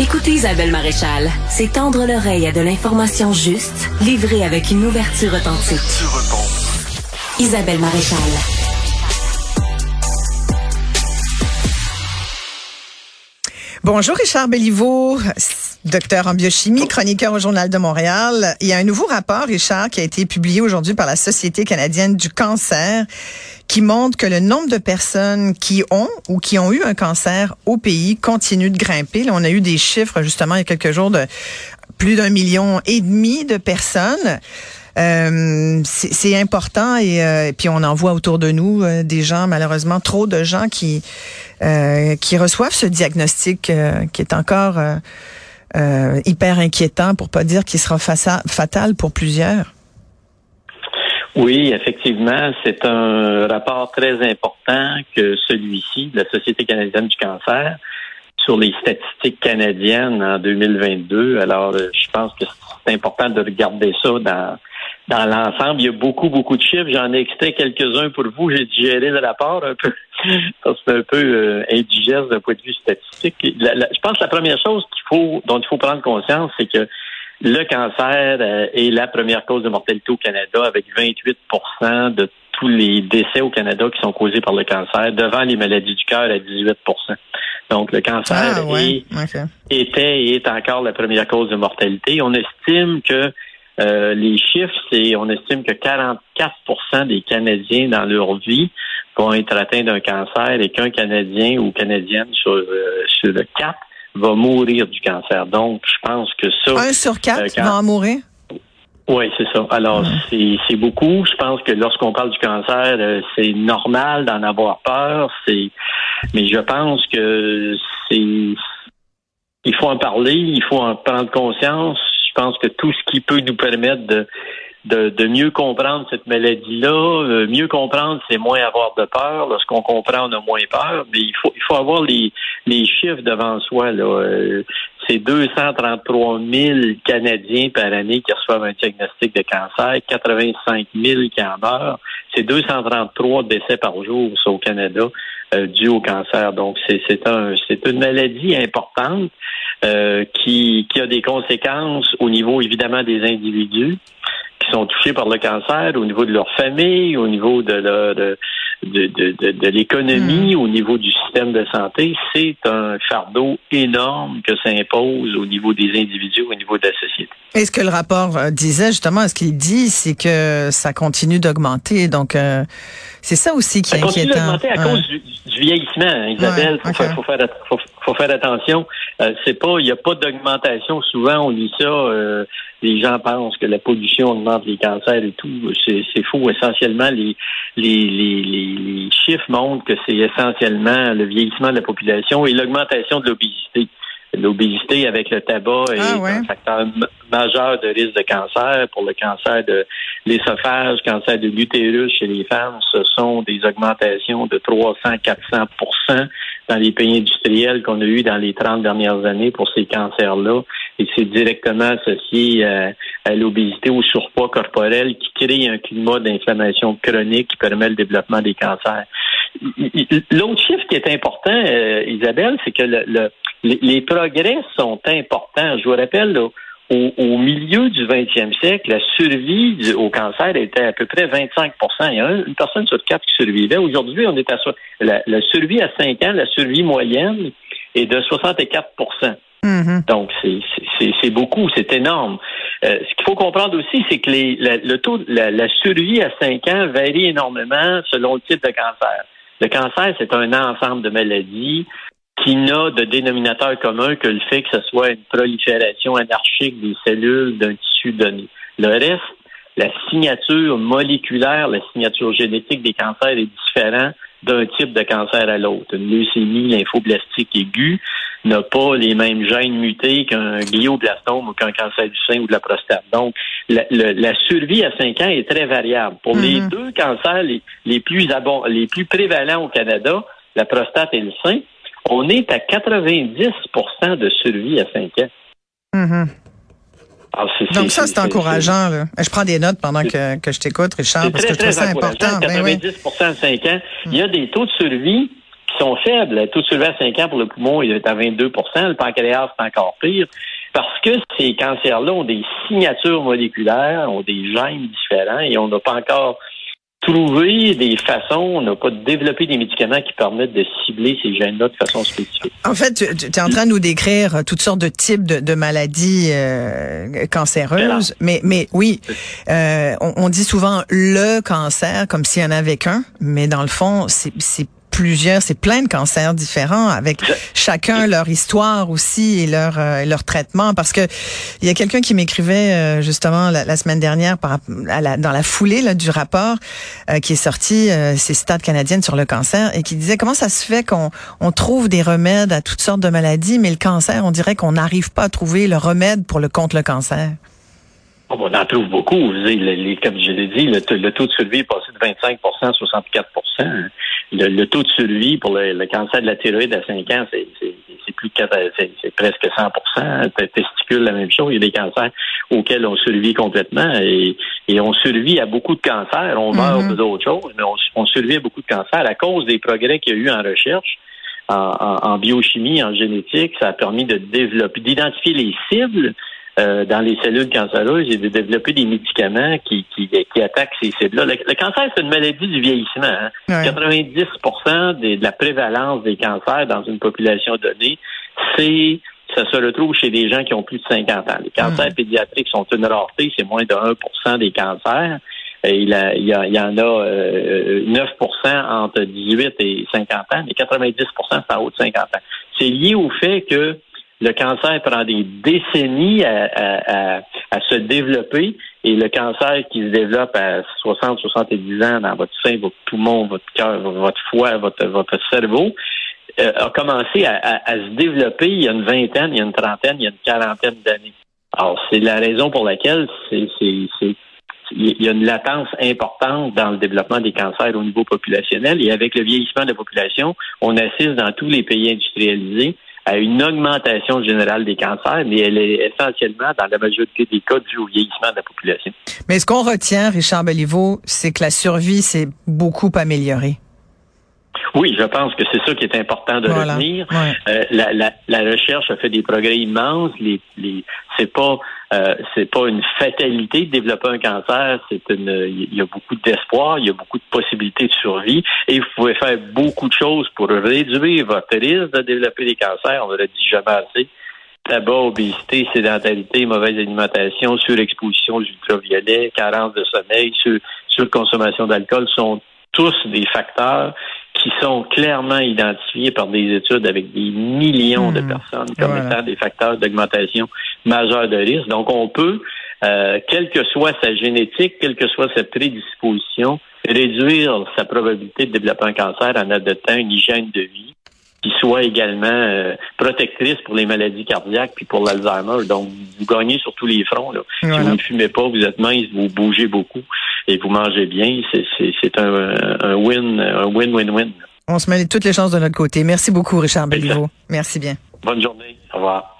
Écoutez Isabelle Maréchal, c'est tendre l'oreille à de l'information juste, livrée avec une ouverture authentique. Isabelle Maréchal. Bonjour Richard Belliveau, docteur en biochimie, chroniqueur au Journal de Montréal. Il y a un nouveau rapport, Richard, qui a été publié aujourd'hui par la Société canadienne du cancer, qui montre que le nombre de personnes qui ont ou qui ont eu un cancer au pays continue de grimper. Là, on a eu des chiffres justement il y a quelques jours de plus d'un million et demi de personnes. Euh, c'est important et, euh, puis on en voit autour de nous euh, des gens malheureusement trop de gens qui qui reçoivent ce diagnostic qui est encore hyper inquiétant pour pas dire qu'il sera fatal pour plusieurs. Oui, effectivement, c'est un rapport très important que celui-ci de la Société canadienne du cancer sur les statistiques canadiennes en 2022. Alors, je pense que c'est important de regarder ça dans dans l'ensemble. Il y a beaucoup, beaucoup de chiffres. J'en ai extrait quelques-uns pour vous. J'ai digéré le rapport un peu. c'est un peu euh, indigeste d'un point de vue statistique. je pense que la première chose qu'il faut, dont il faut prendre conscience, c'est que le cancer euh, est la première cause de mortalité au Canada avec 28% de tous les décès au Canada qui sont causés par le cancer, devant les maladies du cœur à 18% Donc, le cancer ah, était et est encore la première cause de mortalité. On estime que euh, les chiffres, c'est on estime que 44% des Canadiens dans leur vie vont être atteints d'un cancer et qu'un Canadien ou Canadienne sur, euh, sur le 4 va mourir du cancer. Donc, je pense que ça... Un sur quatre euh, va en mourir? Oui, c'est ça. Alors, c'est beaucoup. Je pense que lorsqu'on parle du cancer, c'est normal d'en avoir peur. C'est, mais je pense que c'est, il faut en parler, il faut en prendre conscience. Je pense que tout ce qui peut nous permettre de, de, mieux comprendre cette maladie-là, euh, mieux comprendre, c'est moins avoir de peur. Lorsqu'on comprend, on a moins peur. Mais il faut, il faut avoir les, les chiffres devant soi. Là. Euh, c'est 233 000 Canadiens par année qui reçoivent un diagnostic de cancer, 85 000 qui en meurent. C'est 233 décès par jour au Canada euh, dû au cancer. Donc, c'est, un, une maladie importante. Euh, qui, qui a des conséquences au niveau évidemment des individus qui sont touchés par le cancer, au niveau de leur famille, au niveau de, de, de, de, de l'économie, hmm. au niveau du système de santé. C'est un fardeau énorme que ça impose au niveau des individus, au niveau de la société. Et ce que le rapport euh, disait justement, ce qu'il dit, c'est que ça continue d'augmenter. Donc, euh, c'est ça aussi qui est inquiétant. Ça continue d'augmenter à cause du, vieillissement, Isabelle. Il faut, faut, faire, faut, faire attention. Euh, c'est pas, il n'y a pas d'augmentation. Souvent, on dit ça. Euh, les gens pensent que la pollution augmente les cancers et tout. C'est faux. Essentiellement, les, les, les, les chiffres montrent que c'est essentiellement le vieillissement de la population et l'augmentation de l'obésité. L'obésité avec le tabac est ah, un facteur majeur de risque de cancer. Pour le cancer de l'ésophage, cancer de l'utérus chez les femmes, ce sont des augmentations de 300-400 dans les pays industriels qu'on a eu dans les 30 dernières années pour ces cancers-là. Et c'est directement associé à, à l'obésité, au surpoids corporel qui crée un climat d'inflammation chronique qui permet le développement des cancers. L'autre chiffre qui est important, euh, Isabelle, c'est que le les, progrès sont importants. Je vous rappelle, au, milieu du 20e siècle, la survie au cancer était à peu près 25% Il y a une personne sur quatre qui survivait. Aujourd'hui, on est à la, la survie à 5 ans, la survie moyenne est de 64 mm-hmm. Donc, c'est beaucoup, c'est énorme. Euh, ce qu'il faut comprendre aussi, c'est que les, le taux, la, la, survie à 5 ans varie énormément selon le type de cancer. Le cancer, c'est un ensemble de maladies qui n'a de dénominateur commun que le fait que ce soit une prolifération anarchique des cellules d'un tissu donné. Le reste, la signature moléculaire, la signature génétique des cancers est différente d'un type de cancer à l'autre. Une leucémie lymphoblastique aiguë n'a pas les mêmes gènes mutés qu'un glioblastome ou qu'un cancer du sein ou de la prostate. Donc, la, survie à 5 ans est très variable. Pour les mm-hmm. deux cancers les, les plus les plus prévalents au Canada, la prostate et le sein, on est à 90% de survie à 5 ans. Mm-hmm. Ah, Donc ça, c'est encourageant. Je prends des notes pendant que, je t'écoute, Richard, parce que je trouve ça important. 90% ben à 5 ans. Il y a des taux de survie qui sont faibles. Le taux de survie à 5 ans pour le poumon, il est à 22% Le pancréas, c'est encore pire. Parce que ces cancers-là ont des signatures moléculaires, ont des gènes différents et on n'a pas encore trouver des façons, on n'a pas développé des médicaments qui permettent de cibler ces gènes-là de façon spécifique. En fait, tu, es en train de nous décrire toutes sortes de types de, maladies euh, cancéreuses, mais mais oui, euh, on, on, dit souvent le cancer comme s'il y en avait qu'un, mais dans le fond, c'est plusieurs, c'est plein de cancers différents avec chacun leur histoire aussi et leur euh, leur traitement. Parce que il y a quelqu'un qui m'écrivait euh, justement la, semaine dernière par, dans la foulée là, du rapport euh, qui est sorti, c'est Stade canadienne sur le cancer et qui disait comment ça se fait qu'on on trouve des remèdes à toutes sortes de maladies, mais le cancer, on dirait qu'on n'arrive pas à trouver le remède pour le contre le cancer. Oh, on en trouve beaucoup. Les, comme je l'ai dit, le, taux de survie est passé de 25% à 64 le, taux de survie pour le, cancer de la thyroïde à 5 ans, c'est plus c'est presque 100% Testicule, la même chose. Il y a des cancers auxquels on survit complètement et, on survit à beaucoup de cancers. On meurt mm-hmm. d'autres choses, mais on, survit à beaucoup de cancers à cause des progrès qu'il y a eu en recherche. en, biochimie, en génétique, ça a permis de développer, d'identifier les cibles euh, dans les cellules cancéreuses et de développer des médicaments qui, qui, qui attaquent ces cibles-là. Le, cancer, c'est une maladie du vieillissement. 90% hein. de la prévalence des cancers dans une population donnée, c'est ça se retrouve chez des gens qui ont plus de 50 ans. Les cancers pédiatriques sont une rareté, c'est moins de 1% des cancers. Et il, il, y, il y en a euh, 9% entre 18 et 50 ans, mais 90 c'est en haut de 50 ans. C'est lié au fait que le cancer prend des décennies à, se développer et le cancer qui se développe à 60, 70 ans dans votre sein, votre poumon, votre cœur, votre foie, votre, votre cerveau, euh, a commencé à, se développer il y a une vingtaine, il y a une trentaine, il y a une quarantaine d'années. Alors, c'est la raison pour laquelle c'est, c'est, il y a une latence importante dans le développppement des cancers au niveau populationnel et avec le vieillissement de la population, on assiste dans tous les pays industrialisés à une augmentation générale des cancers, mais elle est essentiellement, dans la majorité des cas, due au vieillissement de la population. Mais ce qu'on retient, Richard Belliveau, c'est que la survie s'est beaucoup améliorée. Oui, je pense que c'est ça qui est important de retenir. Euh, la, la, la, recherche a fait des progrès immenses. Les, les, c'est pas euh, c'est pas une fatalité de développer un cancer. C'est une il y a beaucoup d'espoir, il y a beaucoup de possibilités de survie et vous pouvez faire beaucoup de choses pour réduire votre risque de développer des cancers. On l'a dit jamais assez. Tabac, obésité, sédentarité, mauvaise alimentation, surexposition aux ultraviolets, carence de sommeil, sur, surconsommation d'alcool sont tous des facteurs qui sont clairement identifiés par des études avec des millions de hmm. personnes comme étant des facteurs d'augmentation majeure de risque. Donc, on peut, euh, quelle que soit sa génétique, quelle que soit sa prédisposition, réduire sa probabilité de développer un cancer en adoptant une hygiène de vie qui soit également euh, protectrice pour les maladies cardiaques puis pour l'Alzheimer. Donc, vous gagnez sur tous les fronts. Là. Si vous ne fumez pas, vous êtes mince, vous bougez beaucoup et vous mangez bien, c'est un, win, un win-win-win. On se met toutes les chances de notre côté. Merci beaucoup, Richard Belliveau. Merci bien. Bonne journée. Au revoir.